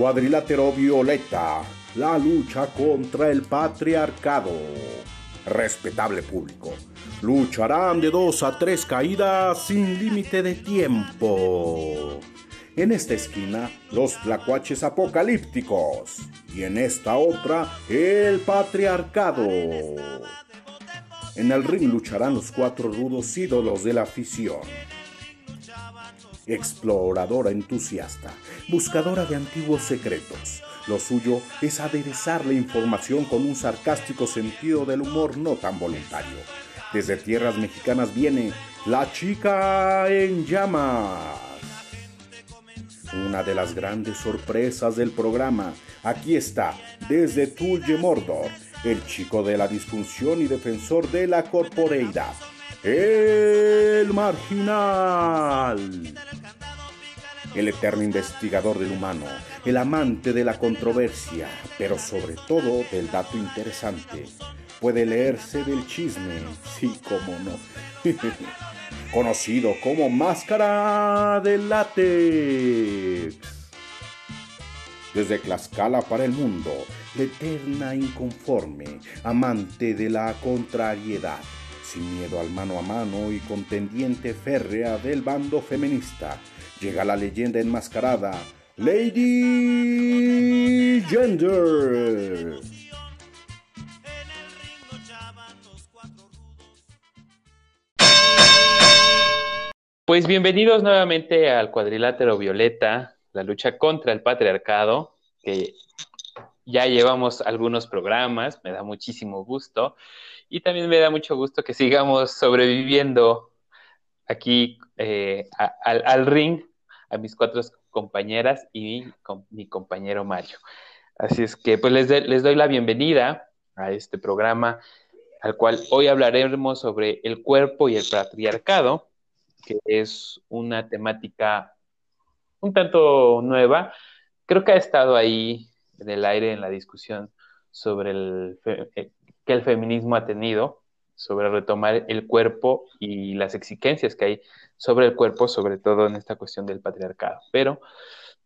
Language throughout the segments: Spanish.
Cuadrilátero Violeta, la lucha contra el patriarcado. Respetable público, lucharán de dos a tres caídas sin límite de tiempo. En esta esquina, los tlacuaches apocalípticos. Y en esta otra, el patriarcado. En el ring lucharán los cuatro rudos ídolos de la afición. Exploradora entusiasta, buscadora de antiguos secretos. Lo suyo es aderezar la información con un sarcástico sentido del humor no tan voluntario. Desde tierras mexicanas viene la chica en llamas. Una de las grandes sorpresas del programa. Aquí está, desde Tulje Mordor, el chico de la disfunción y defensor de la corporeidad. El marginal. El eterno investigador del humano, el amante de la controversia, pero sobre todo del dato interesante. Puede leerse del chisme, sí, como no. Conocido como Máscara de Látex. Desde Tlaxcala para el mundo, la eterna inconforme, amante de la contrariedad, sin miedo al mano a mano y contendiente férrea del bando feminista, llega la leyenda enmascarada, Lady Gender. Pues bienvenidos nuevamente al cuadrilátero violeta, la lucha contra el patriarcado, que ya llevamos algunos programas, me da muchísimo gusto y también me da mucho gusto que sigamos sobreviviendo aquí eh, al, ring a mis cuatro compañeras y mi compañero Mario. Así es que pues les, les doy la bienvenida a este programa al cual hoy hablaremos sobre el cuerpo y el patriarcado que es una temática un tanto nueva. Creo que ha estado ahí en el aire en la discusión sobre el eh, que el feminismo ha tenido, sobre retomar el cuerpo y las exigencias que hay sobre el cuerpo, sobre todo en esta cuestión del patriarcado. Pero,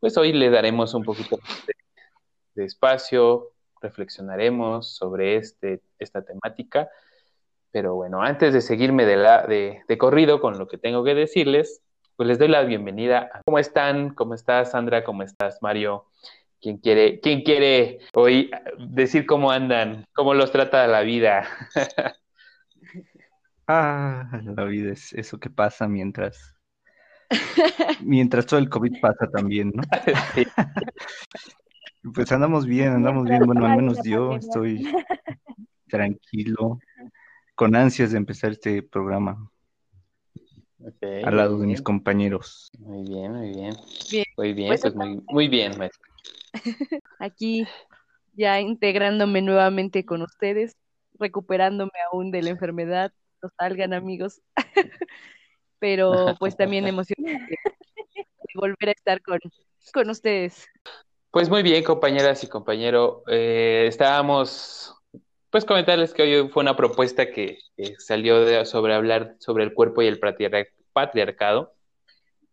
pues hoy le daremos un poquito de, espacio, reflexionaremos sobre este, esta temática pero bueno, antes de seguirme de, la, de, corrido con lo que tengo que decirles, pues les doy la bienvenida. ¿Cómo están? ¿Cómo estás, Sandra? ¿Cómo estás, Mario? ¿Quién quiere, quién quiere hoy decir cómo andan? ¿Cómo los trata la vida? ah, la vida es eso que pasa mientras mientras todo el COVID pasa también, ¿no? Pues andamos bien, andamos bien. Bueno, al menos yo estoy tranquilo con ansias de empezar este programa. al lado de mis compañeros. Muy bien, muy bien. Muy bien, pues, pues muy, muy, bien, Aquí ya integrándome nuevamente con ustedes, recuperándome aún de la enfermedad. Salgan, amigos. Pero pues también emocionante de volver a estar con, con ustedes. Pues muy bien, compañeras y compañero. Eh, estábamos pues comentarles que hoy fue una propuesta que, salió sobre hablar sobre el cuerpo y el patriarcado.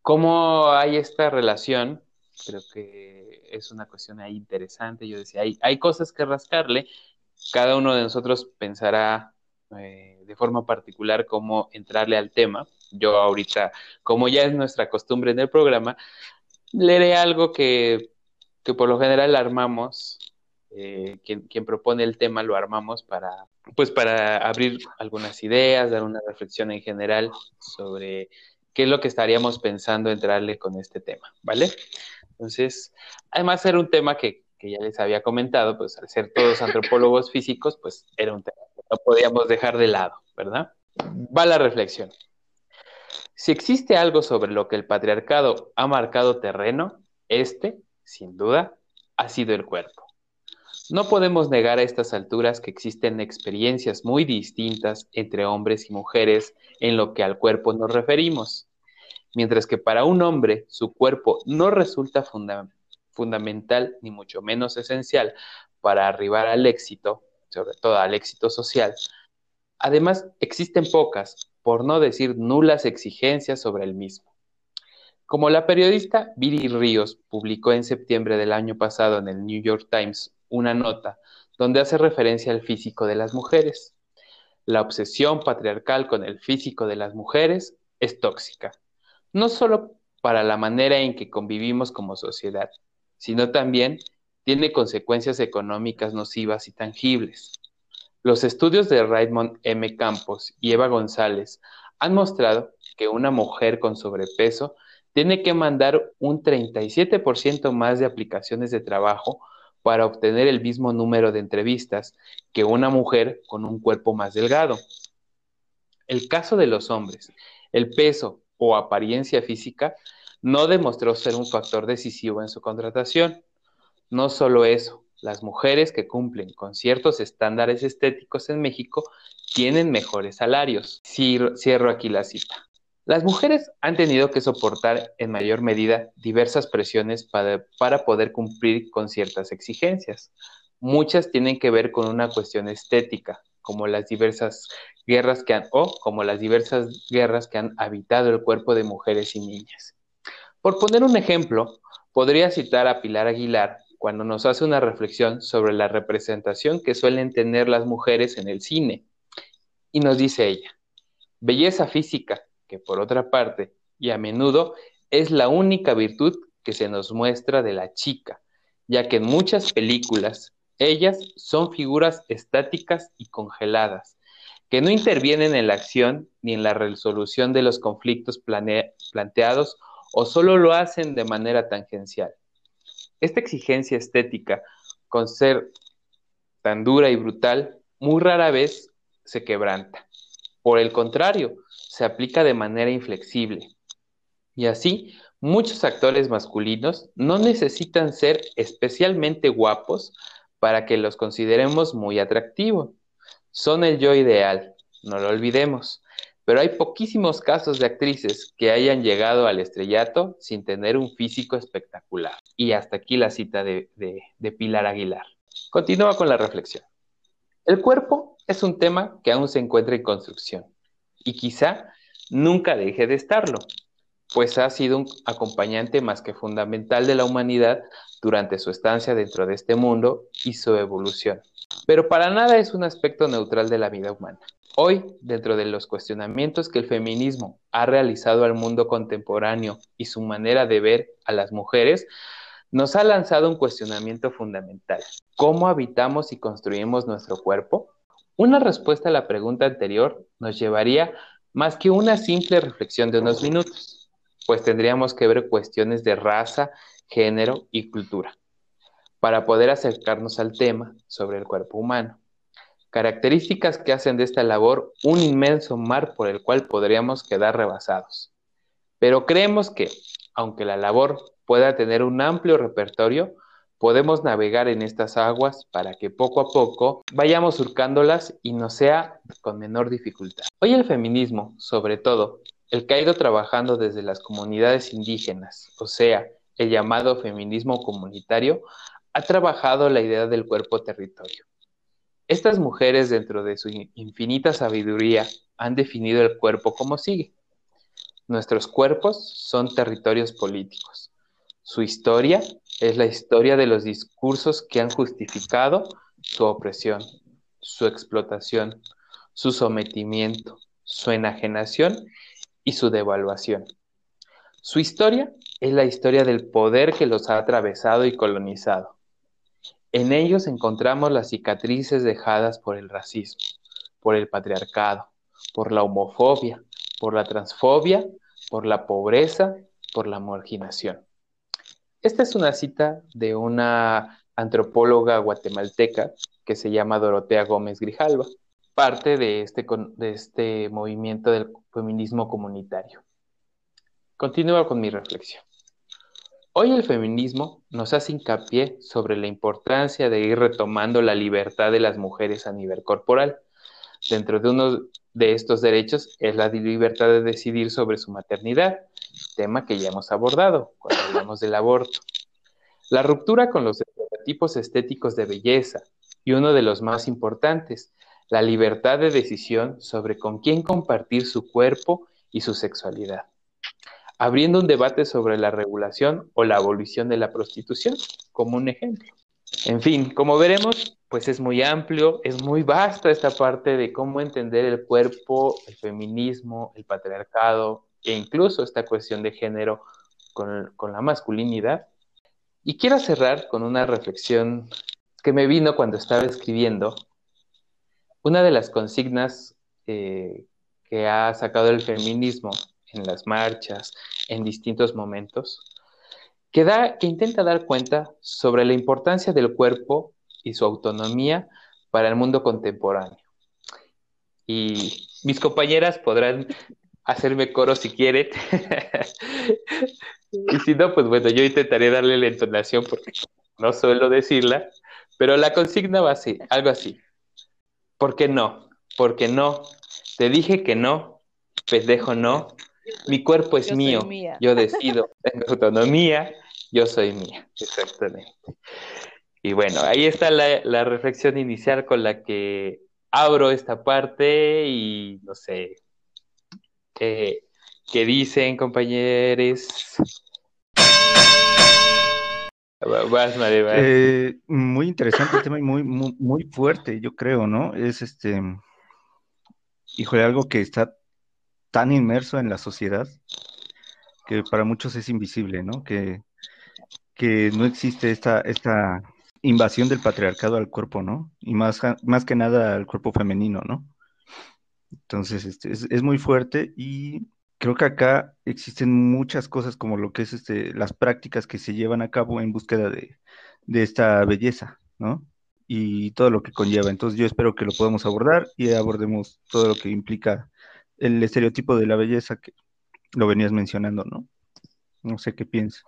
¿Cómo hay esta relación? Creo que es una cuestión ahí interesante. Yo decía, hay, hay cosas que rascarle. Cada uno de nosotros pensará eh, de forma particular cómo entrarle al tema. Yo ahorita, como ya es nuestra costumbre en el programa, leeré algo que, que por lo general armamos eh, quien, propone el tema lo armamos para, pues para abrir algunas ideas, dar una reflexión en general sobre qué es lo que estaríamos pensando entrarle con este tema, ¿vale? Entonces, además era un tema que, que ya les había comentado, pues al ser todos antropólogos físicos, pues era un tema no podíamos dejar de lado, ¿verdad? Va la reflexión. Si existe algo sobre lo que el patriarcado ha marcado terreno, este, sin duda, ha sido el cuerpo. No podemos negar a estas alturas que existen experiencias muy distintas entre hombres y mujeres en lo que al cuerpo nos referimos. Mientras que para un hombre su cuerpo no resulta fundamental ni mucho menos esencial para arribar al éxito, sobre todo al éxito social. Además, existen pocas, por no decir nulas exigencias sobre el mismo. Como la periodista Viri Ríos publicó en septiembre del año pasado en el New York Times una nota donde hace referencia al físico de las mujeres. La obsesión patriarcal con el físico de las mujeres es tóxica, no solo para la manera en que convivimos como sociedad, sino también tiene consecuencias económicas nocivas y tangibles. Los estudios de Raymond M. Campos y Eva González han mostrado que una mujer con sobrepeso tiene que mandar un 37% más de aplicaciones de trabajo para obtener el mismo número de entrevistas que una mujer con un cuerpo más delgado. El caso de los hombres, el peso o apariencia física no demostró ser un factor decisivo en su contratación. No solo eso, las mujeres que cumplen con ciertos estándares estéticos en México tienen mejores salarios. Cierro aquí la cita. Las mujeres han tenido que soportar en mayor medida diversas presiones para, poder cumplir con ciertas exigencias. Muchas tienen que ver con una cuestión estética, como las diversas guerras que han, o como las diversas guerras que han habitado el cuerpo de mujeres y niñas. Por poner un ejemplo, podría citar a Pilar Aguilar cuando nos hace una reflexión sobre la representación que suelen tener las mujeres en el cine. Y nos dice ella, belleza física, que por otra parte, y a menudo, es la única virtud que se nos muestra de la chica, ya que en muchas películas ellas son figuras estáticas y congeladas, que no intervienen en la acción ni en la resolución de los conflictos planteados o solo lo hacen de manera tangencial. Esta exigencia estética, con ser tan dura y brutal, muy rara vez se quebranta. Por el contrario, se aplica de manera inflexible. Y así, muchos actores masculinos no necesitan ser especialmente guapos para que los consideremos muy atractivos. Son el yo ideal, no lo olvidemos. Pero hay poquísimos casos de actrices que hayan llegado al estrellato sin tener un físico espectacular. Y hasta aquí la cita de, de Pilar Aguilar. Continúa con la reflexión. El cuerpo es un tema que aún se encuentra en construcción y quizá nunca deje de estarlo, pues ha sido un acompañante más que fundamental de la humanidad durante su estancia dentro de este mundo y su evolución. Pero para nada es un aspecto neutral de la vida humana. Hoy, dentro de los cuestionamientos que el feminismo ha realizado al mundo contemporáneo y su manera de ver a las mujeres, nos ha lanzado un cuestionamiento fundamental. ¿Cómo habitamos y construimos nuestro cuerpo? Una respuesta a la pregunta anterior nos llevaría más que una simple reflexión de unos minutos, pues tendríamos que ver cuestiones de raza, género y cultura para poder acercarnos al tema sobre el cuerpo humano. Características que hacen de esta labor un inmenso mar por el cual podríamos quedar rebasados. Pero creemos que, aunque la labor pueda tener un amplio repertorio, podemos navegar en estas aguas para que poco a poco vayamos surcándolas y no sea con menor dificultad. Hoy el feminismo, sobre todo, el que ha ido trabajando desde las comunidades indígenas, o sea, el llamado feminismo comunitario, ha trabajado la idea del cuerpo territorio. Estas mujeres, dentro de su infinita sabiduría, han definido el cuerpo como sigue. Nuestros cuerpos son territorios políticos. Su historia es la historia de los discursos que han justificado su opresión, su explotación, su sometimiento, su enajenación y su devaluación. Su historia es la historia del poder que los ha atravesado y colonizado. En ellos encontramos las cicatrices dejadas por el racismo, por el patriarcado, por la homofobia, por la transfobia, por la pobreza, por la marginación. Esta es una cita de una antropóloga guatemalteca que se llama Dorotea Gómez Grijalva, parte de este, de este movimiento del feminismo comunitario. Continúo con mi reflexión. Hoy el feminismo nos hace hincapié sobre la importancia de ir retomando la libertad de las mujeres a nivel corporal. Dentro de uno de estos derechos es la libertad de decidir sobre su maternidad, tema que ya hemos abordado cuando hablamos del aborto. La ruptura con los estereotipos estéticos de belleza y uno de los más importantes, la libertad de decisión sobre con quién compartir su cuerpo y su sexualidad. Abriendo un debate sobre la regulación o la abolición de la prostitución, como un ejemplo. En fin, como veremos, pues es muy amplio, es muy vasta esta parte de cómo entender el cuerpo, el feminismo, el patriarcado e incluso esta cuestión de género con, la masculinidad. Y quiero cerrar con una reflexión que me vino cuando estaba escribiendo. Una de las consignas eh, que ha sacado el feminismo en las marchas, en distintos momentos, que, da, que intenta dar cuenta sobre la importancia del cuerpo y su autonomía para el mundo contemporáneo. Y mis compañeras podrán hacerme coro si quieren. y si no, pues bueno, yo intentaré darle la entonación porque no suelo decirla, pero la consigna va así, algo así. ¿Por qué no? Porque no. Te dije que no, pendejo no. Mi cuerpo es mío, yo decido, tengo autonomía, yo soy mía, exactamente. Y bueno, ahí está la, reflexión inicial con la que abro esta parte y no sé, eh, ¿qué dicen compañeros? Eh, muy interesante el tema y muy, muy, muy fuerte, yo creo, ¿no? Es este, híjole, algo que está tan inmerso en la sociedad que para muchos es invisible, ¿no? Que, que no existe esta, esta invasión del patriarcado al cuerpo, ¿no? Y más, más que nada al cuerpo femenino, ¿no? Entonces, este, es, muy fuerte y creo que acá existen muchas cosas como lo que es este, las prácticas que se llevan a cabo en búsqueda de, de esta belleza, ¿no? Y todo lo que conlleva. Entonces, yo espero que lo podamos abordar y abordemos todo lo que implica el estereotipo de la belleza que lo venías mencionando, ¿no? No sé qué piensas.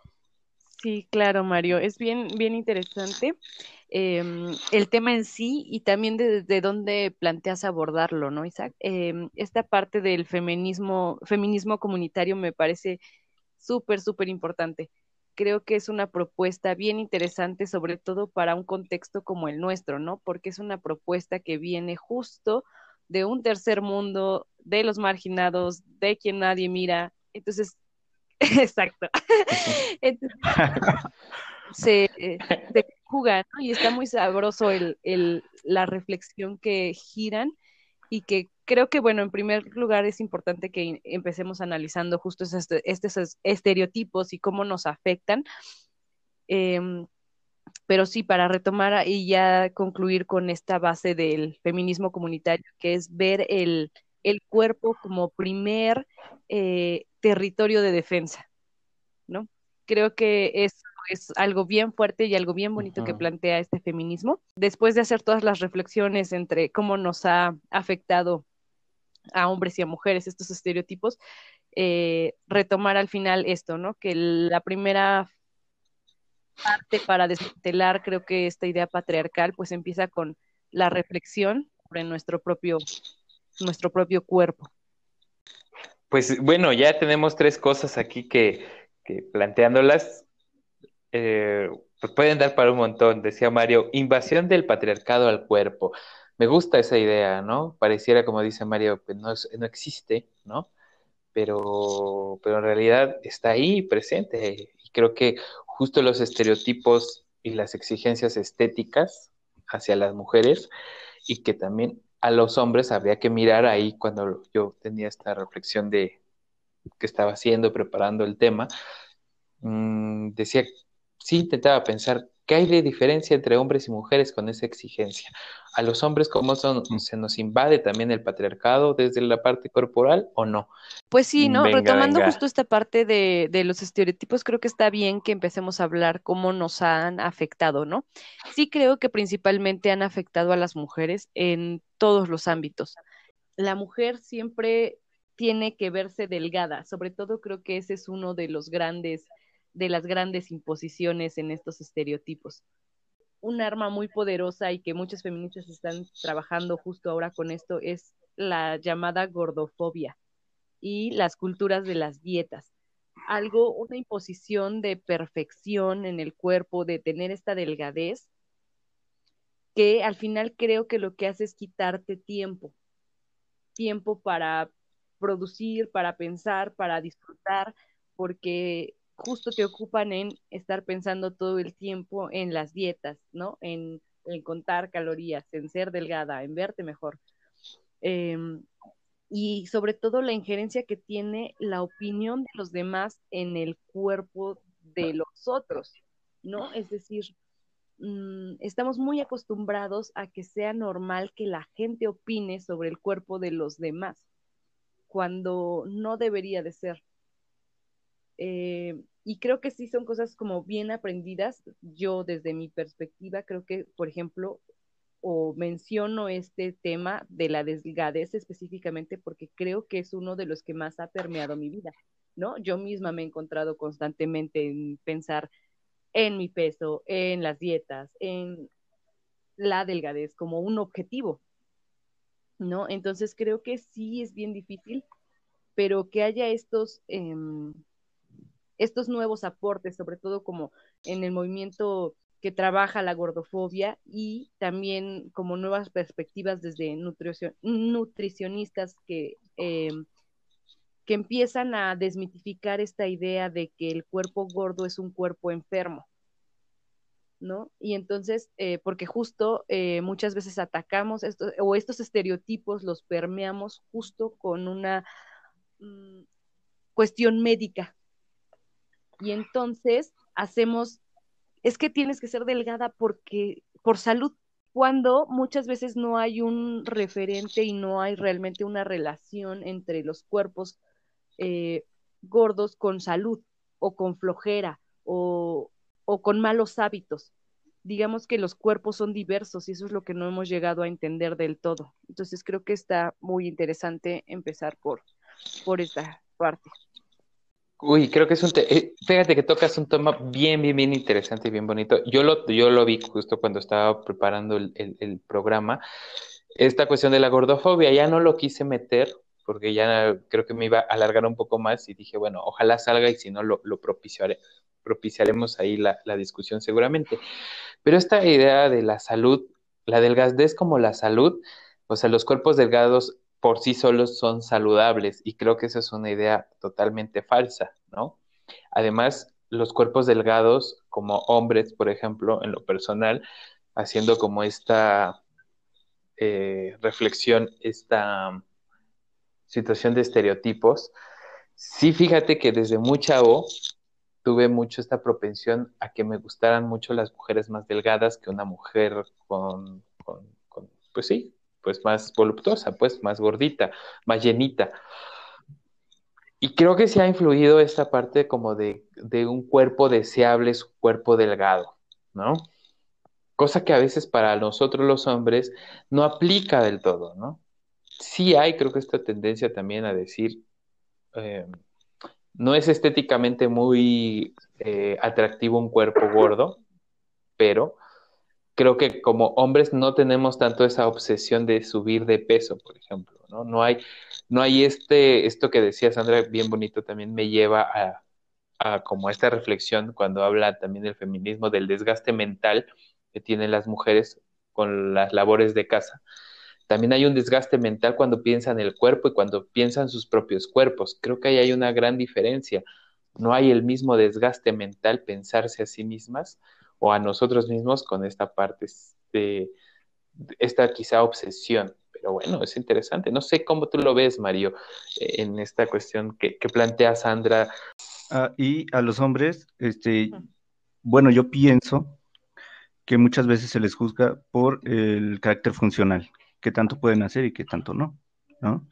Sí, claro, Mario. Es bien, bien interesante em, el tema en sí y también de, dónde planteas abordarlo, ¿no, Isaac? Em, esta parte del feminismo, feminismo comunitario me parece súper, súper importante. Creo que es una propuesta bien interesante, sobre todo para un contexto como el nuestro, ¿no? Porque es una propuesta que viene justo de un tercer mundo, de los marginados, de quien nadie mira. Entonces, Exacto. se, se juega, ¿no? Y está muy sabroso el, el, la reflexión que giran y que creo que, bueno, en primer lugar es importante que empecemos analizando justo estos, estos estereotipos y cómo nos afectan. Em, pero sí, para retomar y ya concluir con esta base del feminismo comunitario, que es ver el, el cuerpo como primer eh, territorio de defensa, ¿no? Creo que eso es algo bien fuerte y algo bien bonito que plantea este feminismo. Después de hacer todas las reflexiones entre cómo nos ha afectado a hombres y a mujeres estos estereotipos, eh, retomar al final esto, ¿no? Que la primera parte para desmantelar, creo que esta idea patriarcal, pues empieza con la reflexión sobre nuestro propio nuestro propio cuerpo. Pues bueno, ya tenemos tres cosas aquí que, planteándolas, eh, pues pueden dar para un montón. Decía Mario, invasión del patriarcado al cuerpo. Me gusta esa idea, ¿no? Pareciera, como dice Mario, que no, no existe, ¿no? Pero, pero en realidad está ahí presente. Y creo que justo los estereotipos y las exigencias estéticas hacia las mujeres y que también a los hombres habría que mirar ahí cuando yo tenía esta reflexión de que estaba haciendo, preparando el tema, mm, decía, sí intentaba pensar ¿Qué hay de diferencia entre hombres y mujeres con esa exigencia? A los hombres, ¿cómo se nos invade también el patriarcado desde la parte corporal o no? Pues sí, ¿no? Retomando justo esta parte de, de, los estereotipos, creo que está bien que empecemos a hablar cómo nos han afectado, ¿no? Sí creo que principalmente han afectado a las mujeres en todos los ámbitos. La mujer siempre tiene que verse delgada, sobre todo creo que ese es uno de los grandes de las grandes imposiciones en estos estereotipos. Un arma muy poderosa y que muchas feministas están trabajando justo ahora con esto es la llamada gordofobia y las culturas de las dietas. Algo, una imposición de perfección en el cuerpo, de tener esta delgadez, que al final creo que lo que hace es quitarte tiempo, tiempo para producir, para pensar, para disfrutar, porque justo te ocupan en estar pensando todo el tiempo en las dietas, ¿no? En, contar calorías, en ser delgada, en verte mejor. Em, y sobre todo la injerencia que tiene la opinión de los demás en el cuerpo de los otros, ¿no? Es decir, mm, estamos muy acostumbrados a que sea normal que la gente opine sobre el cuerpo de los demás, cuando no debería de ser. Eh, y creo que sí son cosas como bien aprendidas. Yo desde mi perspectiva creo que, por ejemplo, o menciono este tema de la delgadez específicamente porque creo que es uno de los que más ha permeado mi vida, ¿no? Yo misma me he encontrado constantemente en pensar en mi peso, en las dietas, en la delgadez como un objetivo, ¿no? Entonces creo que sí es bien difícil, pero que haya estos... Em, estos nuevos aportes, sobre todo como en el movimiento que trabaja la gordofobia y también como nuevas perspectivas desde nutricionistas que, em, que empiezan a desmitificar esta idea de que el cuerpo gordo es un cuerpo enfermo. ¿no? Y entonces, eh, porque justo eh, muchas veces atacamos esto, o estos estereotipos los permeamos justo con una mm, cuestión médica, y entonces hacemos, es que tienes que ser delgada porque, por salud, cuando muchas veces no hay un referente y no hay realmente una relación entre los cuerpos eh, gordos con salud o con flojera o, o con malos hábitos. Digamos que los cuerpos son diversos y eso es lo que no hemos llegado a entender del todo. Entonces creo que está muy interesante empezar por, por esta parte. Uy, creo que es un eh, fíjate que tocas un tema bien, bien, bien interesante y bien bonito. Yo lo, yo lo vi justo cuando estaba preparando el, el, programa. Esta cuestión de la gordofobia, ya no lo quise meter porque ya creo que me iba a alargar un poco más y dije, bueno, ojalá salga y si no lo, lo propiciaré, propiciaremos ahí la, la discusión seguramente. Pero esta idea de la salud, la delgadez como la salud, o sea, los cuerpos delgados por sí solos son saludables y creo que esa es una idea totalmente falsa, ¿no? Además, los cuerpos delgados como hombres, por ejemplo, en lo personal, haciendo como esta eh, reflexión, esta situación de estereotipos, sí fíjate que desde muy chavo tuve mucho esta propensión a que me gustaran mucho las mujeres más delgadas que una mujer con, con pues sí, pues más voluptuosa, pues más gordita, más llenita. Y creo que sí ha influido esta parte como de, un cuerpo deseable, su cuerpo delgado, ¿no? Cosa que a veces para nosotros los hombres no aplica del todo, ¿no? Sí hay, creo que esta tendencia también a decir, eh, no es estéticamente muy eh, atractivo un cuerpo gordo, pero creo que como hombres no tenemos tanto esa obsesión de subir de peso, por ejemplo, ¿no? Hay, no hay este, esto que decía Sandra, bien bonito, también me lleva a, a como esta reflexión cuando habla también del feminismo, del desgaste mental que tienen las mujeres con las labores de casa. También hay un desgaste mental cuando piensan el cuerpo y cuando piensan sus propios cuerpos. Creo que ahí hay una gran diferencia. No hay el mismo desgaste mental pensarse a sí mismas o a nosotros mismos con esta parte de esta quizá obsesión. Pero bueno, es interesante. No sé cómo tú lo ves, Mario, en esta cuestión que, plantea Sandra. Ah, y a los hombres, este, bueno, yo pienso que muchas veces se les juzga por el carácter funcional, qué tanto pueden hacer y qué tanto no, ¿no?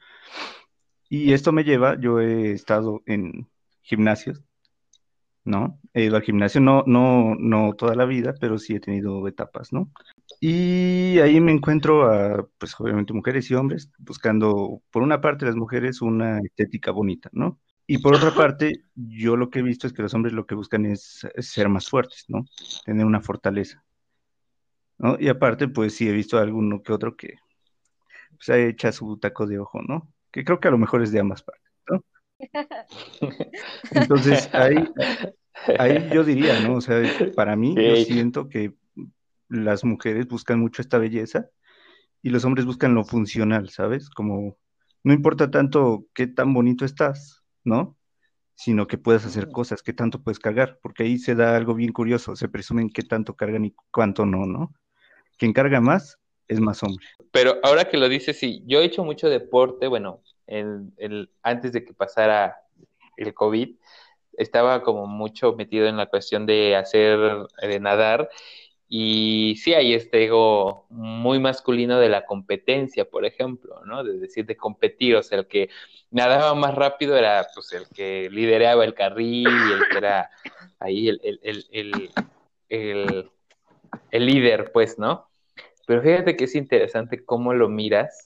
Y esto me lleva, yo he estado en gimnasios ¿no? He ido al gimnasio, no, no, no toda la vida, pero sí he tenido etapas, ¿no? Y ahí me encuentro a, pues obviamente mujeres y hombres buscando, por una parte las mujeres, una estética bonita, ¿no? Y por otra parte, yo lo que he visto es que los hombres lo que buscan es, ser más fuertes, ¿no? Tener una fortaleza, ¿no? Y aparte, pues sí he visto a alguno que otro que pues echa su taco de ojo, ¿no? Que creo que a lo mejor es de ambas partes, ¿no? Entonces, ahí, ahí yo diría, ¿no? O sea, para mí, yo siento que las mujeres buscan mucho esta belleza y los hombres buscan lo funcional, ¿sabes? Como no importa tanto qué tan bonito estás, ¿no? sino que puedas hacer cosas, qué tanto puedes cargar, porque ahí se da algo bien curioso, se presumen qué tanto cargan y cuánto no, ¿no? Quien carga más es más hombre. Pero ahora que lo dices, sí, yo he hecho mucho deporte, bueno, el, el, antes de que pasara el COVID, estaba como mucho metido en la cuestión de hacer, de nadar, y sí hay este ego muy masculino de la competencia, por ejemplo, ¿no? De decir, de competir, o sea, el que nadaba más rápido era pues el que lideraba el carril, el que era ahí el, el, el, el, el líder, pues, ¿no? Pero fíjate que es interesante cómo lo miras.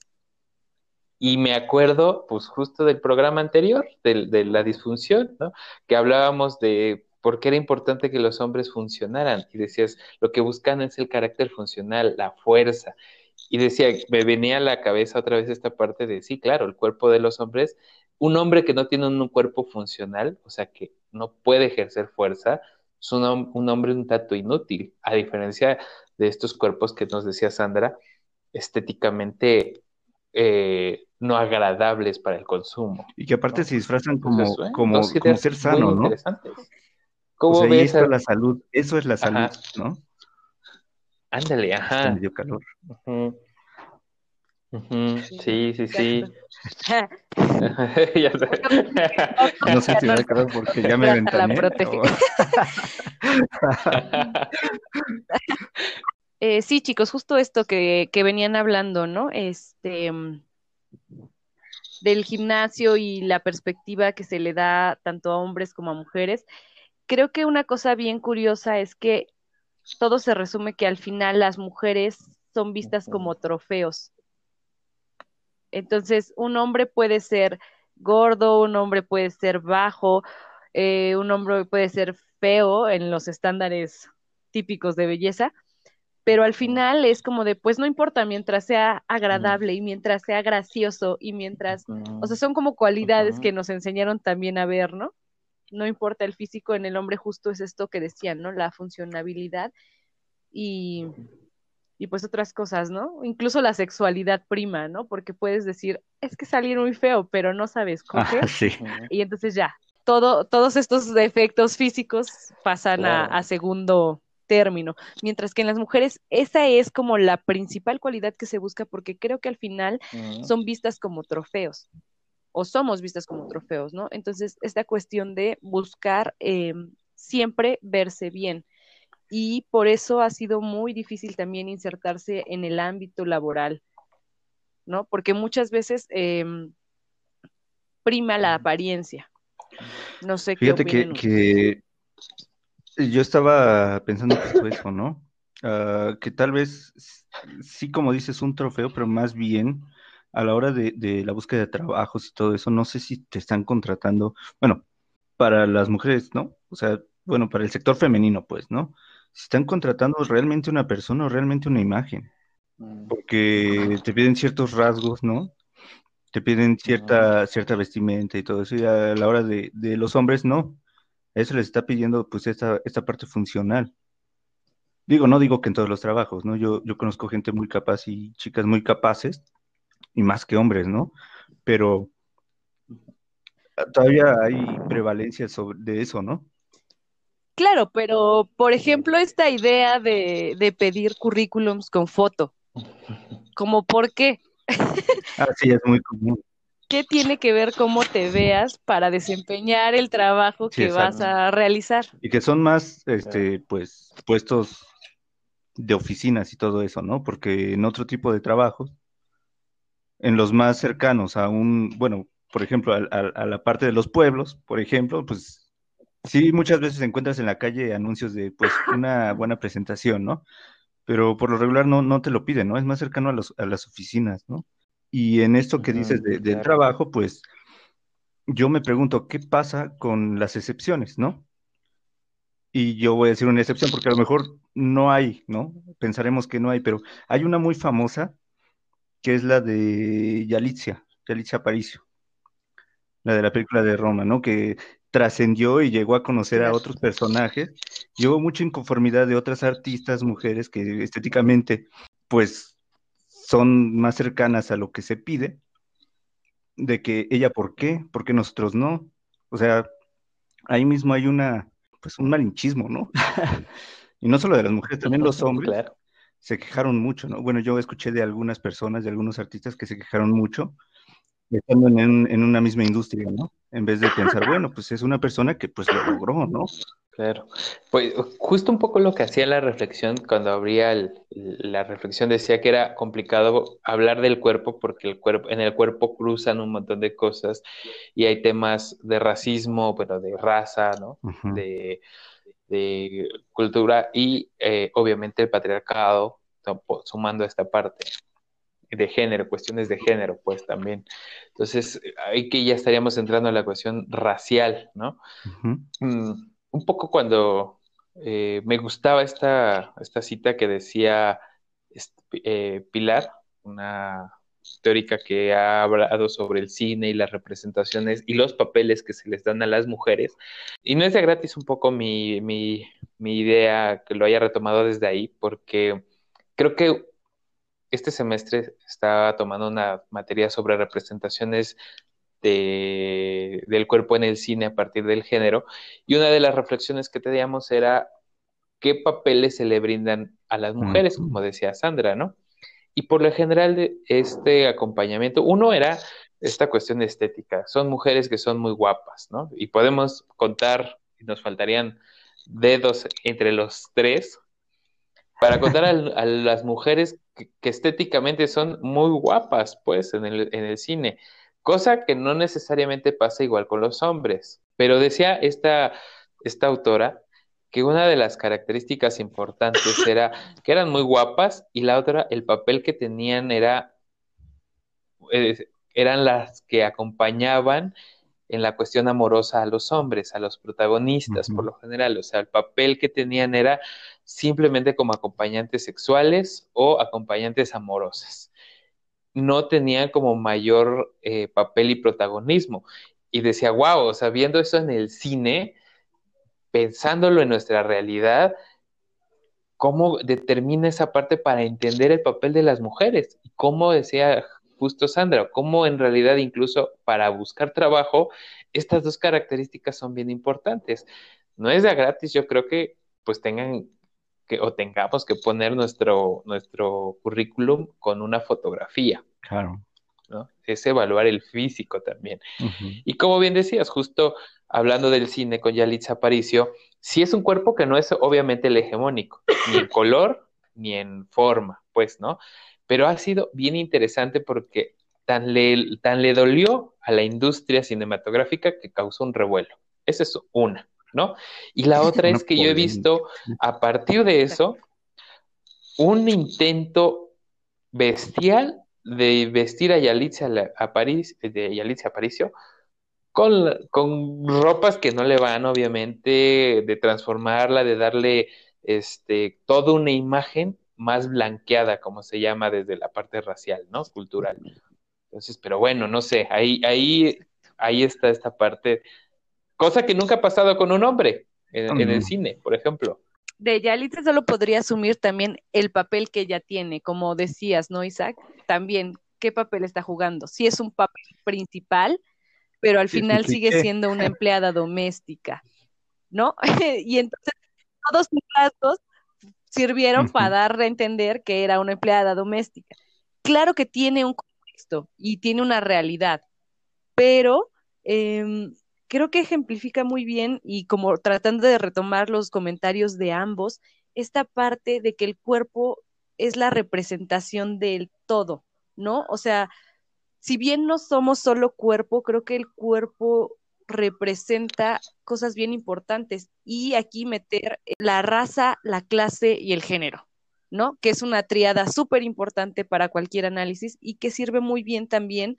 Y me acuerdo, pues, justo del programa anterior, de, la disfunción, ¿no? Que hablábamos de por qué era importante que los hombres funcionaran. Y decías, lo que buscan es el carácter funcional, la fuerza. Y decía, me venía a la cabeza otra vez esta parte de, sí, claro, el cuerpo de los hombres, un hombre que no tiene un cuerpo funcional, o sea, que no puede ejercer fuerza, es un, un hombre un tanto inútil, a diferencia de estos cuerpos que nos decía Sandra, estéticamente eh, no agradables para el consumo. Y que aparte ¿no? se disfrazan como, Entonces, como, como ser sano, ¿no? ¿Cómo o sea, ves? Esto es la salud, eso es la salud, Ajá. ¿no? Ándale, ajá. Me dio calor. Sí, sí, sí. Ya sé. No sé si me da calor porque ya me La ventané. protege. o- Eh, sí, chicos, justo esto que, que venían hablando, ¿no? Este, mm, del gimnasio y la perspectiva que se le da tanto a hombres como a mujeres. Creo que una cosa bien curiosa es que todo se resume que al final las mujeres son vistas como trofeos. Entonces, un hombre puede ser gordo, un hombre puede ser bajo, eh, un hombre puede ser feo en los estándares típicos de belleza, pero al final es como de, pues no importa, mientras sea agradable y mientras sea gracioso y mientras, o sea, son como cualidades que nos enseñaron también a ver, ¿no? No importa el físico, en el hombre justo es esto que decían, ¿no? La funcionabilidad y, y pues otras cosas, ¿no? Incluso la sexualidad prima, ¿no? Porque puedes decir, es que salir muy feo, pero no sabes. Ah, sí. Ujú. Y entonces ya, todo, todos estos defectos físicos pasan a segundo término, mientras que en las mujeres esa es como la principal cualidad que se busca porque creo que al final son vistas como trofeos o somos vistas como trofeos, ¿no? Entonces, esta cuestión de buscar eh, siempre verse bien y por eso ha sido muy difícil también insertarse en el ámbito laboral, ¿no? Porque muchas veces eh, prima la apariencia. No sé qué Fíjate opinen ustedes. que yo estaba pensando justo eso, ¿no? Ah, que tal vez sí, como dices, un trofeo, pero más bien a la hora de, de la búsqueda de trabajos y todo eso, no sé si te están contratando, bueno, para las mujeres, ¿no? O sea, bueno, para el sector femenino, pues, ¿no? Si están contratando realmente una persona o realmente una imagen, porque te piden ciertos rasgos, ¿no? Te piden cierta, cierta vestimenta y todo eso, y a la hora de, de los hombres, no. Eso les está pidiendo, pues, esta, esta parte funcional. Digo, no digo que en todos los trabajos, ¿no? Yo, yo conozco gente muy capaz y chicas muy capaces, y más que hombres, ¿no? Pero todavía hay prevalencia sobre, de eso, ¿no? Claro, pero por ejemplo, esta idea de, de pedir currículums con foto, como por qué, Ah, sí, es muy común. ¿Qué tiene que ver cómo te veas para desempeñar el trabajo Sí, que vas a realizar? Y que son más, este, pues, puestos de oficinas y todo eso, ¿no? Porque en otro tipo de trabajos, en los más cercanos a un, bueno, por ejemplo, a, a- a la parte de los pueblos, por ejemplo, pues sí, muchas veces encuentras en la calle anuncios de, pues, una buena presentación, ¿no? Pero por lo regular no, no te lo piden, ¿no? Es más cercano a, los, a las oficinas, ¿no? Y en esto que dices de- del trabajo, pues yo me pregunto, ¿qué pasa con las excepciones, ¿no? Y yo voy a decir una excepción porque a lo mejor no hay, ¿no? Pensaremos que no hay, pero hay una muy famosa que es la de Yalitza, Yalitza Aparicio, la de la película de Roma, ¿no? Que trascendió y llegó a conocer a otros personajes. Hubo mucha inconformidad de otras artistas, mujeres, que estéticamente, pues, son más cercanas a lo que se pide, de que ella, ¿por qué? ¿Por qué nosotros no? O sea, ahí mismo hay una, pues un malinchismo, ¿no? y no solo de las mujeres, también los hombres se quejaron mucho, ¿no? Bueno, yo escuché de algunas personas, de algunos artistas que se quejaron mucho estando en, en una misma industria, ¿no? En vez de pensar, bueno, pues es una persona que pues lo logró, ¿no? Claro, pues justo un poco lo que hacía la reflexión cuando abría la reflexión decía que era complicado hablar del cuerpo porque el cuerpo, en el cuerpo cruzan un montón de cosas y hay temas de racismo, pero de raza, ¿no? de, cultura y eh, obviamente el patriarcado, sumando esta parte de género, cuestiones de género, pues también. Entonces, ahí que ya estaríamos entrando en la cuestión racial, ¿no? un poco cuando eh, me gustaba esta, esta cita que decía eh, Pilar, una teórica que ha hablado sobre el cine y las representaciones y los papeles que se les dan a las mujeres. Y no es de gratis un poco mi, mi, mi idea que lo haya retomado desde ahí, porque creo que este semestre estaba tomando una materia sobre representaciones del cuerpo en el cine a partir del género. Y una de las reflexiones que teníamos era qué papeles se le brindan a las mujeres, como decía Sandra, ¿no? Y por lo general de este acompañamiento, uno era esta cuestión estética. Son mujeres que son muy guapas, ¿no? Y podemos contar, nos faltarían dedos entre los tres, para contar a, las mujeres que, estéticamente son muy guapas, pues, en el, en el cine cosa que no necesariamente pasa igual con los hombres. Pero decía esta, esta autora que una de las características importantes era que eran muy guapas y la otra, el papel que tenían era, eh, eran las que acompañaban en la cuestión amorosa a los hombres, a los protagonistas, por lo general. O sea, el papel que tenían era simplemente como acompañantes sexuales o acompañantes amorosas no tenían como mayor eh, papel y protagonismo. Y decía, wow, o sea, viendo eso en el cine, pensándolo en nuestra realidad, ¿cómo determina esa parte para entender el papel de las mujeres? Y cómo decía justo Sandra, cómo en realidad incluso para buscar trabajo, estas dos características son bien importantes. No es de gratis, yo creo que pues tengan que, o tengamos que poner nuestro, nuestro currículum con una fotografía. Claro. ¿no? Es evaluar el físico también. Y como bien decías, justo hablando del cine con Yalitza Aparicio, sí es un cuerpo que no es obviamente el hegemónico, ni en color ni en forma, pues, ¿no? Pero ha sido bien interesante porque tan le, tan le dolió a la industria cinematográfica que causó un revuelo. Esa es una. ¿no? Y la otra es que yo he visto a partir de eso un intento bestial de vestir a Yalitza a París, de Yalitza Aparicio con, con ropas que no le van, obviamente, de transformarla, de darle este, toda una imagen más blanqueada, como se llama desde la parte racial, ¿no? Cultural. Entonces, pero bueno, no sé, ahí, ahí, ahí está esta parte Cosa que nunca ha pasado con un hombre en, el cine, por ejemplo. De Yalitza solo podría asumir también el papel que ella tiene, como decías, ¿no, Isaac? También, ¿qué papel está jugando? Sí es un papel principal, pero al final sigue siendo una empleada doméstica, ¿no? y entonces todos sus rasgos sirvieron para dar a entender que era una empleada doméstica. Claro que tiene un contexto y tiene una realidad, pero eh, creo que ejemplifica muy bien y como tratando de retomar los comentarios de ambos, esta parte de que el cuerpo es la representación del todo, ¿no? O sea, si bien no somos solo cuerpo, creo que el cuerpo representa cosas bien importantes y aquí meter la raza, la clase y el género, ¿no? Que es una triada súper importante para cualquier análisis y que sirve muy bien también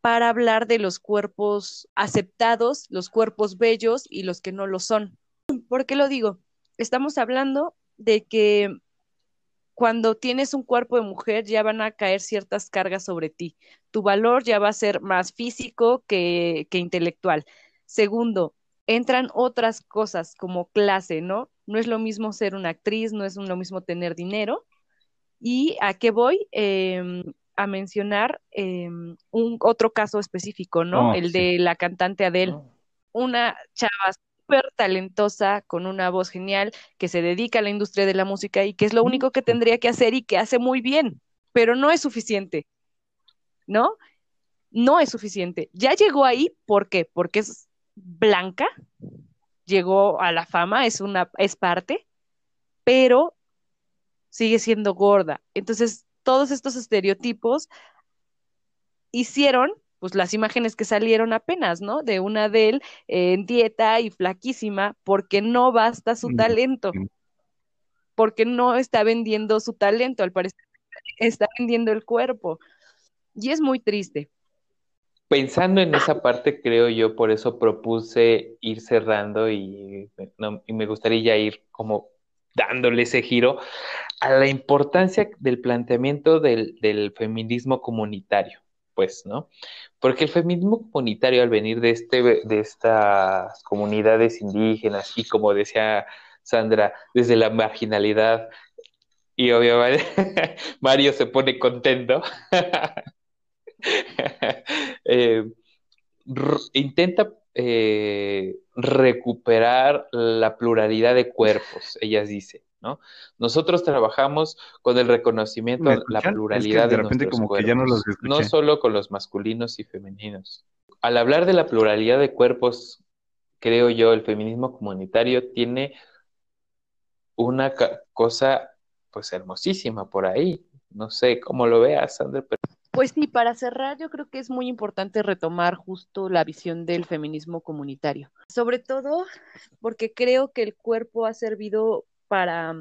para hablar de los cuerpos aceptados, los cuerpos bellos y los que no lo son. ¿Por qué lo digo? Estamos hablando de que cuando tienes un cuerpo de mujer ya van a caer ciertas cargas sobre ti. Tu valor ya va a ser más físico que, que intelectual. Segundo, entran otras cosas como clase, ¿no? No es lo mismo ser una actriz, no es lo mismo tener dinero. ¿Y a qué voy? Eh, a mencionar em, un otro caso específico, ¿no? Oh, el de la cantante Adele. Oh. Una chava súper talentosa, con una voz genial, que se dedica a la industria de la música y que es lo único que tendría que hacer y que hace muy bien, pero no es suficiente, ¿no? No es suficiente. Ya llegó ahí, ¿por qué? Porque es blanca, llegó a la fama, es una, es parte, pero sigue siendo gorda. Entonces, todos estos estereotipos hicieron pues las imágenes que salieron apenas, ¿no? De una de él en dieta y flaquísima, porque no basta su talento, porque no está vendiendo su talento, al parecer está vendiendo el cuerpo. Y es muy triste. Pensando en esa parte, creo yo, por eso propuse ir cerrando y, y me gustaría ya ir como dándole ese giro a la importancia del planteamiento del, del feminismo comunitario pues, ¿no? Porque el feminismo comunitario al venir de, este, de estas comunidades indígenas y como decía Sandra, desde la marginalidad, y obviamente Mario se pone contento, eh, intenta eh, recuperar la pluralidad de cuerpos, ellas dicen. ¿No? Nosotros trabajamos con el reconocimiento de la pluralidad de, repente como que ya no, los no solo con los masculinos y femeninos. Al hablar de la pluralidad de cuerpos, creo yo, el feminismo comunitario tiene una cosa pues hermosísima por ahí. No sé cómo lo veas, Sandra. Pues sí, para cerrar, yo creo que es muy importante retomar justo la visión del feminismo comunitario. Sobre todo porque creo que el cuerpo ha servido para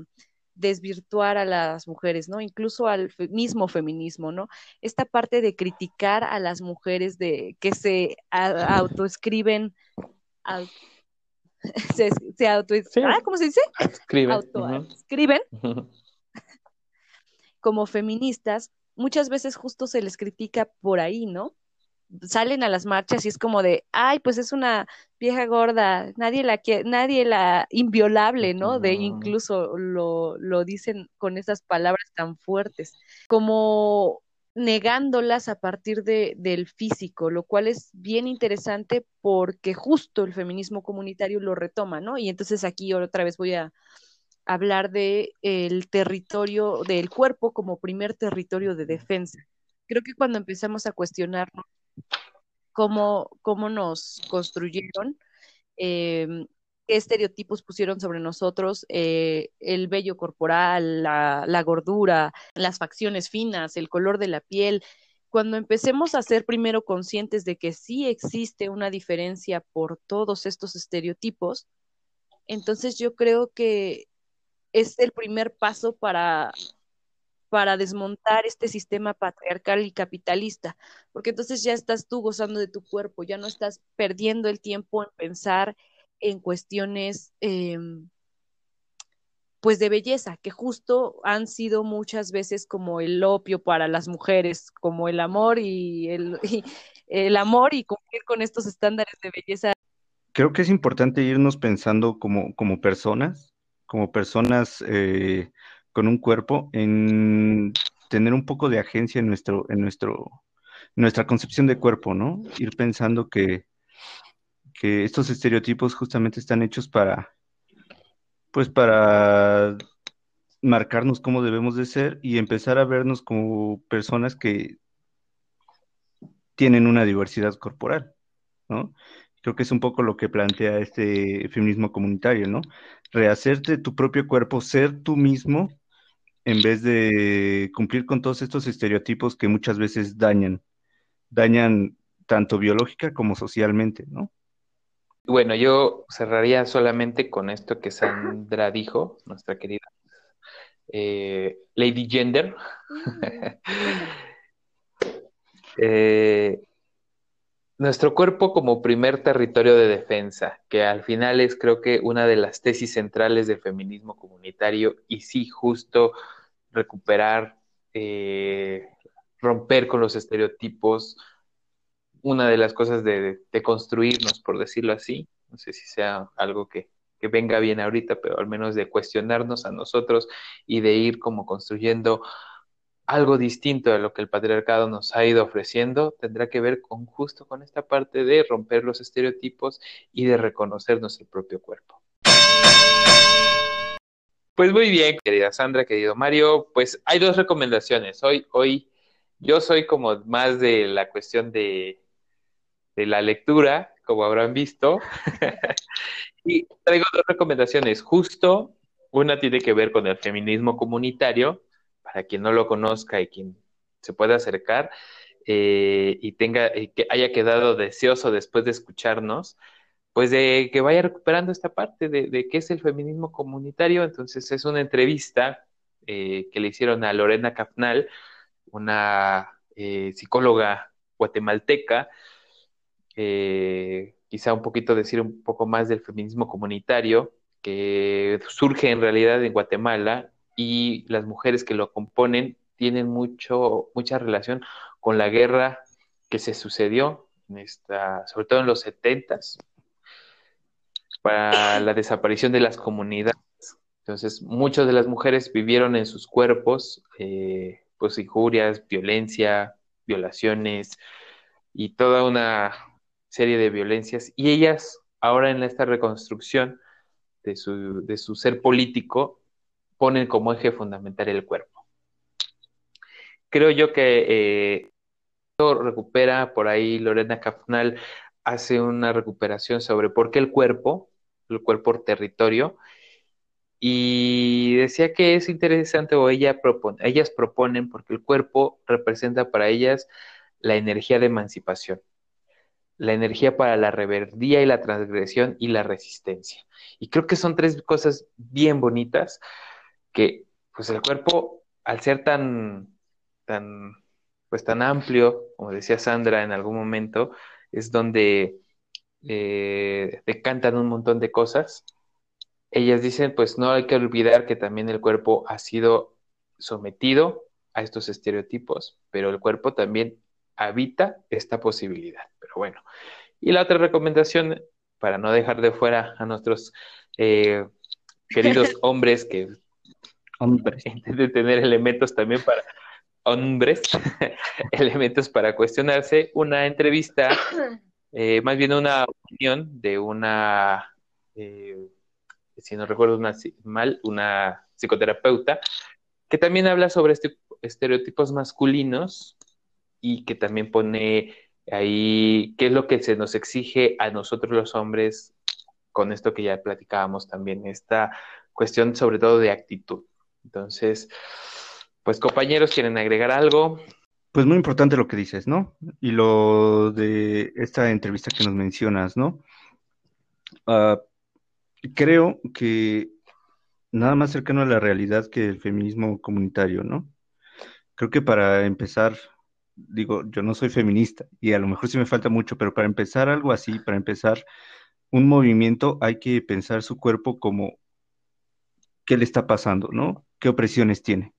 desvirtuar a las mujeres, ¿no? Incluso al mismo feminismo, ¿no? Esta parte de criticar a las mujeres de que se autoescriben, se, auto, ah, ¿cómo se dice? Escriben. Autoescriben como feministas, muchas veces justo se les critica por ahí, ¿no? Salen a las marchas y es como de, ay, pues es una vieja gorda, nadie la quiere, nadie la inviolable, ¿no? De incluso lo, lo dicen con esas palabras tan fuertes, como negándolas a partir de, del físico, lo cual es bien interesante porque justo el feminismo comunitario lo retoma, ¿no? Y entonces aquí otra vez voy a hablar de el territorio del cuerpo como primer territorio de defensa. Creo que cuando empezamos a cuestionarnos cómo, cómo nos construyeron, em, qué estereotipos pusieron sobre nosotros, eh, el vello corporal, la, la, gordura, las facciones finas, el color de la piel. Cuando empecemos a ser primero conscientes de que sí existe una diferencia por todos estos estereotipos, entonces yo creo que es el primer paso para para desmontar este sistema patriarcal y capitalista, porque entonces ya estás tú gozando de tu cuerpo, ya no estás perdiendo el tiempo en pensar en cuestiones em, pues de belleza, que justo han sido muchas veces como el opio para las mujeres, como el amor y el, amor y cumplir con estos estándares de belleza. Creo que es importante irnos pensando como, como personas, como personas eh, con un cuerpo, en tener un poco de agencia en nuestro, en nuestro, nuestra concepción de cuerpo, ¿no? Ir pensando que, que estos estereotipos justamente están hechos para, pues para marcarnos cómo debemos de ser y empezar a vernos como personas que tienen una diversidad corporal, ¿no? Creo que es un poco lo que plantea este feminismo comunitario, ¿no? Rehacerte tu propio cuerpo, ser tú mismo en vez de cumplir con todos estos estereotipos que muchas veces dañan, dañan tanto biológica como socialmente, ¿no? Bueno, yo cerraría solamente con esto que Sandra dijo, nuestra querida eh, Lady Gender. eh, nuestro cuerpo como primer territorio de defensa, que al final es creo que una de las tesis centrales del feminismo comunitario y sí, justo recuperar, eh, romper con los estereotipos, una de las cosas de, construirnos, por decirlo así, no sé si sea algo que, que venga bien ahorita, pero al menos de cuestionarnos a nosotros y de ir como construyendo algo distinto a lo que el patriarcado nos ha ido ofreciendo, tendrá que ver con justo con esta parte de romper los estereotipos y de reconocer nuestro propio cuerpo. Pues muy bien, querida Sandra, querido Mario, pues hay dos recomendaciones. Hoy, hoy yo soy como más de la cuestión de, de la lectura, como habrán visto, y traigo dos recomendaciones. Justo, una tiene que ver con el feminismo comunitario, para quien no lo conozca y quien se pueda acercar eh, y tenga que haya quedado deseoso después de escucharnos, pues de que vaya recuperando esta parte de, qué es el feminismo comunitario. Entonces es una entrevista eh, que le hicieron a Lorena Cafnal, una eh, psicóloga guatemalteca, quizá un poquito decir un poco más del feminismo comunitario, que surge en realidad en Guatemala y las mujeres que lo componen tienen mucho, mucha relación con la guerra que se sucedió, en esta, sobre todo en los setentas, para la desaparición de las comunidades. Entonces, muchas de las mujeres vivieron en sus cuerpos, eh, pues, injurias, violencia, violaciones y toda una serie de violencias. Y ellas, ahora en esta reconstrucción de su, de su ser político, ponen como eje fundamental el cuerpo. Creo yo que eh, recupera por ahí Lorena Cafnal hace una recuperación sobre por qué el cuerpo, el cuerpo territorio, y decía que es interesante o ella propone, ellas proponen porque el cuerpo representa para ellas la energía de emancipación, la energía para la reverdía y la transgresión y la resistencia. Y creo que son tres cosas bien bonitas que pues el cuerpo, al ser tan, tan, pues tan amplio, como decía Sandra en algún momento, es donde eh, decantan un montón de cosas. Ellas dicen, pues no hay que olvidar que también el cuerpo ha sido sometido a estos estereotipos, pero el cuerpo también habita esta posibilidad. Pero bueno, y la otra recomendación, para no dejar de fuera a nuestros eh, queridos hombres que hombres, de tener elementos también para hombres, elementos para cuestionarse, una entrevista, eh, más bien una opinión de una, eh, si no recuerdo mal, una psicoterapeuta, que también habla sobre este, estereotipos masculinos y que también pone ahí qué es lo que se nos exige a nosotros los hombres con esto que ya platicábamos también, esta cuestión sobre todo de actitud. Entonces, pues compañeros, ¿quieren agregar algo? Pues muy importante lo que dices, ¿no? Y lo de esta entrevista que nos mencionas, ¿no? Ah, creo que nada más cercano a la realidad que el feminismo comunitario, ¿no? Creo que para empezar, digo, yo no soy feminista y a lo mejor sí me falta mucho, pero para empezar algo así, para empezar un movimiento, hay que pensar su cuerpo como qué le está pasando, ¿no? ¿Qué opresiones tiene?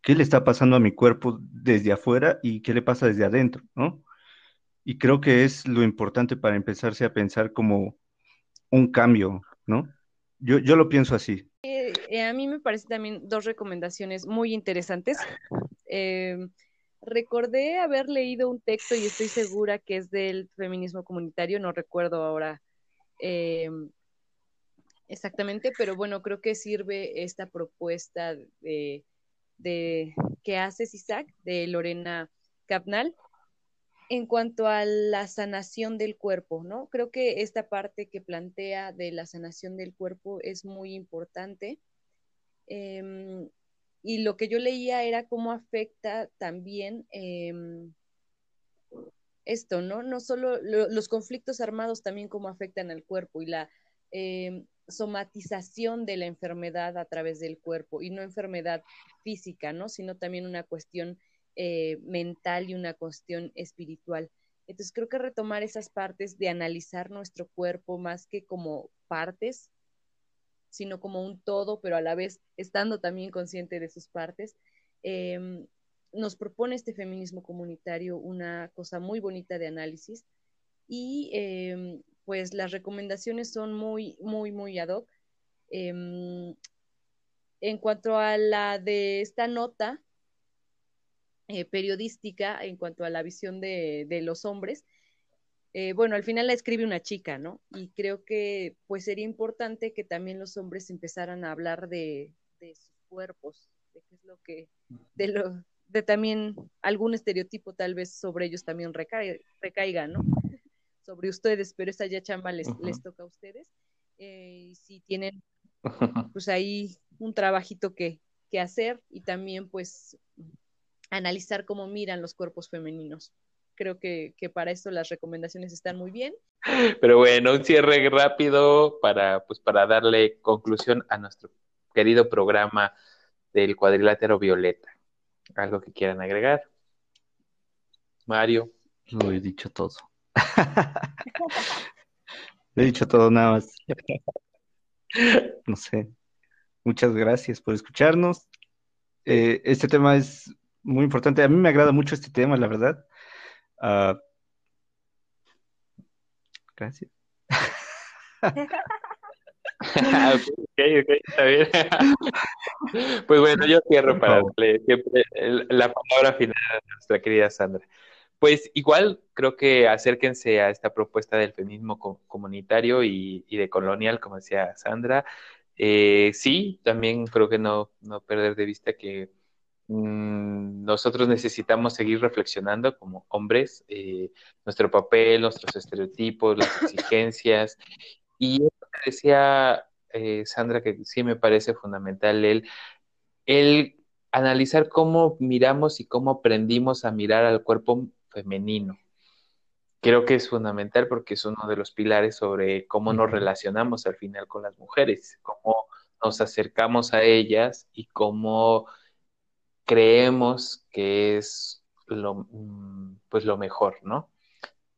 ¿Qué le está pasando a mi cuerpo desde afuera y qué le pasa desde adentro, ¿no? Y creo que es lo importante para empezarse a pensar como un cambio, ¿no? Yo, yo lo pienso así. Eh, eh, a mí me parece también dos recomendaciones muy interesantes. Eh, recordé haber leído un texto y estoy segura que es del feminismo comunitario, no recuerdo ahora Exactamente, pero bueno, creo que sirve esta propuesta de, de que hace Isaac de Lorena Capnal en cuanto a la sanación del cuerpo, ¿no? Creo que esta parte que plantea de la sanación del cuerpo es muy importante. Em, y lo que yo leía era cómo afecta también em, esto, ¿no? No solo los conflictos armados también cómo afectan al cuerpo y la em, somatización de la enfermedad a través del cuerpo y no enfermedad física, ¿no? Sino también una cuestión eh, mental y una cuestión espiritual. Entonces creo que retomar esas partes de analizar nuestro cuerpo más que como partes, sino como un todo, pero a la vez estando también consciente de sus partes, em, nos propone este feminismo comunitario una cosa muy bonita de análisis y em, pues las recomendaciones son muy, muy, muy ad hoc. Em, en cuanto a la de esta nota, eh, periodística en cuanto a la visión de, los hombres. Eh, bueno, al final la escribe una chica, ¿no? Y creo que pues sería importante que también los hombres empezaran a hablar de, sus cuerpos, de qué es lo que, de lo, de también algún estereotipo tal vez sobre ellos también recaiga, ¿no? Sobre ustedes, pero esa ya chamba les, les toca a ustedes. Eh, y si tienen pues ahí un trabajito que, que hacer y también pues analizar cómo miran los cuerpos femeninos. Creo que, para eso las recomendaciones están muy bien. Pero bueno, un cierre rápido para, pues, para darle conclusión a nuestro querido programa del cuadrilátero violeta. ¿Algo que quieran agregar? Mario. Lo he dicho todo. he dicho todo nada más. No sé. Muchas gracias por escucharnos. Eh, este tema es muy importante. A mí me agrada mucho este tema, la verdad. Uh, gracias. ok, ok, está bien. pues bueno, yo cierro para darle siempre la palabra final a nuestra querida Sandra. Pues igual creo que acérquense a esta propuesta del feminismo comunitario y, y, de colonial, como decía Sandra. Eh, sí, también creo que no, no perder de vista que Mm, nosotros necesitamos seguir reflexionando como hombres, eh, nuestro papel, nuestros estereotipos, las exigencias. Y decía eh, Sandra que sí me parece fundamental el, el analizar cómo miramos y cómo aprendimos a mirar al cuerpo femenino. Creo que es fundamental porque es uno de los pilares sobre cómo nos relacionamos al final con las mujeres, cómo nos acercamos a ellas y cómo creemos que es lo, mm, pues lo mejor, ¿no?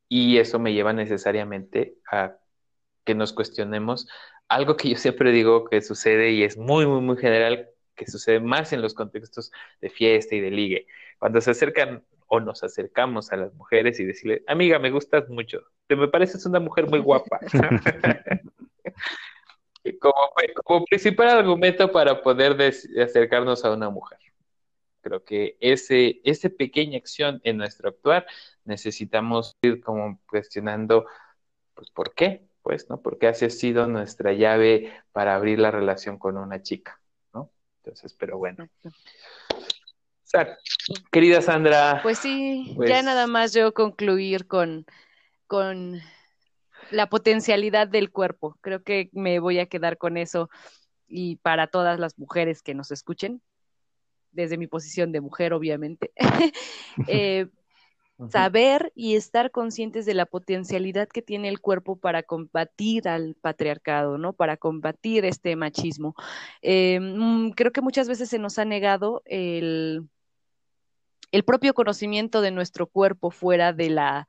Y eso me lleva necesariamente a que nos cuestionemos algo que yo siempre digo que sucede y es muy, muy, muy general, que sucede más en los contextos de fiesta y de ligue. Cuando se acercan o nos acercamos a las mujeres y decirle, amiga, me gustas mucho, te me pareces una mujer muy guapa. como, como principal argumento para poder acercarnos a una mujer. Creo que ese, esa pequeña acción en nuestro actuar necesitamos ir como cuestionando, pues, ¿por qué? Pues, ¿no? Porque así ha sido nuestra llave para abrir la relación con una chica, ¿no? Entonces, pero bueno. Querida Sandra. Pues sí, ya pues nada más yo concluir con, con la potencialidad del cuerpo. Creo que me voy a quedar con eso y para todas las mujeres que nos escuchen, desde mi posición de mujer, obviamente, eh, saber y estar conscientes de la potencialidad que tiene el cuerpo para combatir al patriarcado, ¿no? Para combatir este machismo. Eh, mm, creo que muchas veces se nos ha negado el, el propio conocimiento de nuestro cuerpo fuera de la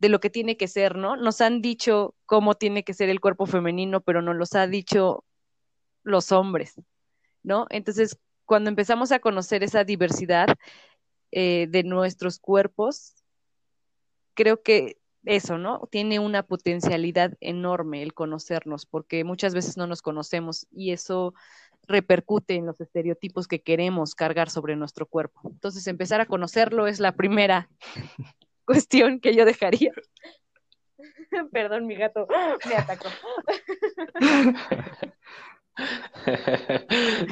de lo que tiene que ser, ¿no? Nos han dicho cómo tiene que ser el cuerpo femenino, pero no los ha dicho los hombres, ¿no? Entonces, cuando empezamos a conocer esa diversidad eh, de nuestros cuerpos, creo que eso, ¿no? Tiene una potencialidad enorme el conocernos, porque muchas veces no nos conocemos y eso repercute en los estereotipos que queremos cargar sobre nuestro cuerpo. Entonces, empezar a conocerlo es la primera cuestión que yo dejaría. Perdón, mi gato me atacó.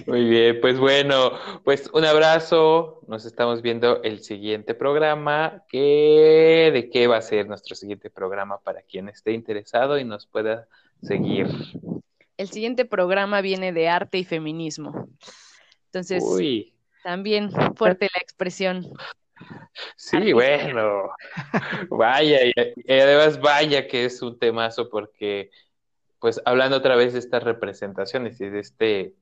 Muy bien, pues bueno, pues un abrazo. Nos estamos viendo el siguiente programa. ¿Qué, ¿De qué va a ser nuestro siguiente programa para quien esté interesado y nos pueda seguir? El siguiente programa viene de arte y feminismo. Entonces, también fuerte la expresión. Sí, bueno, vaya, y además vaya que es un temazo porque pues hablando otra vez de estas representaciones y de este,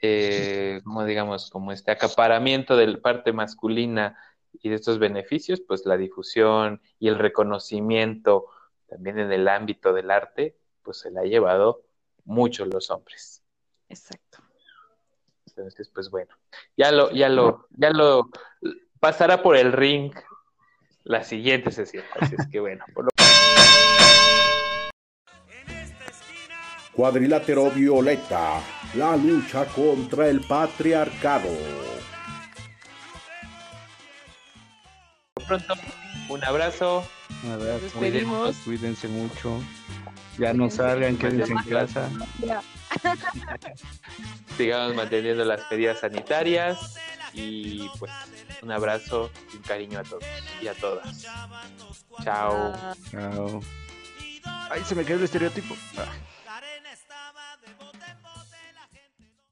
eh, como digamos, como este acaparamiento de la parte masculina y de estos beneficios, pues la difusión y el reconocimiento también en el ámbito del arte, pues se la ha llevado mucho los hombres. Exacto. Entonces, pues bueno, ya lo, ya lo, ya lo pasará por el ring la siguiente sesión. Así es que bueno, por lo Cuadrilátero Violeta, la lucha contra el patriarcado. pronto. Un abrazo. A ver, Nos cuídense, despedimos. cuídense mucho. Ya no salgan, quédense en casa. Sigamos manteniendo las medidas sanitarias. Y pues un abrazo y un cariño a todos y a todas. Chao. Chao. Ay, se me quedó el estereotipo. Ah.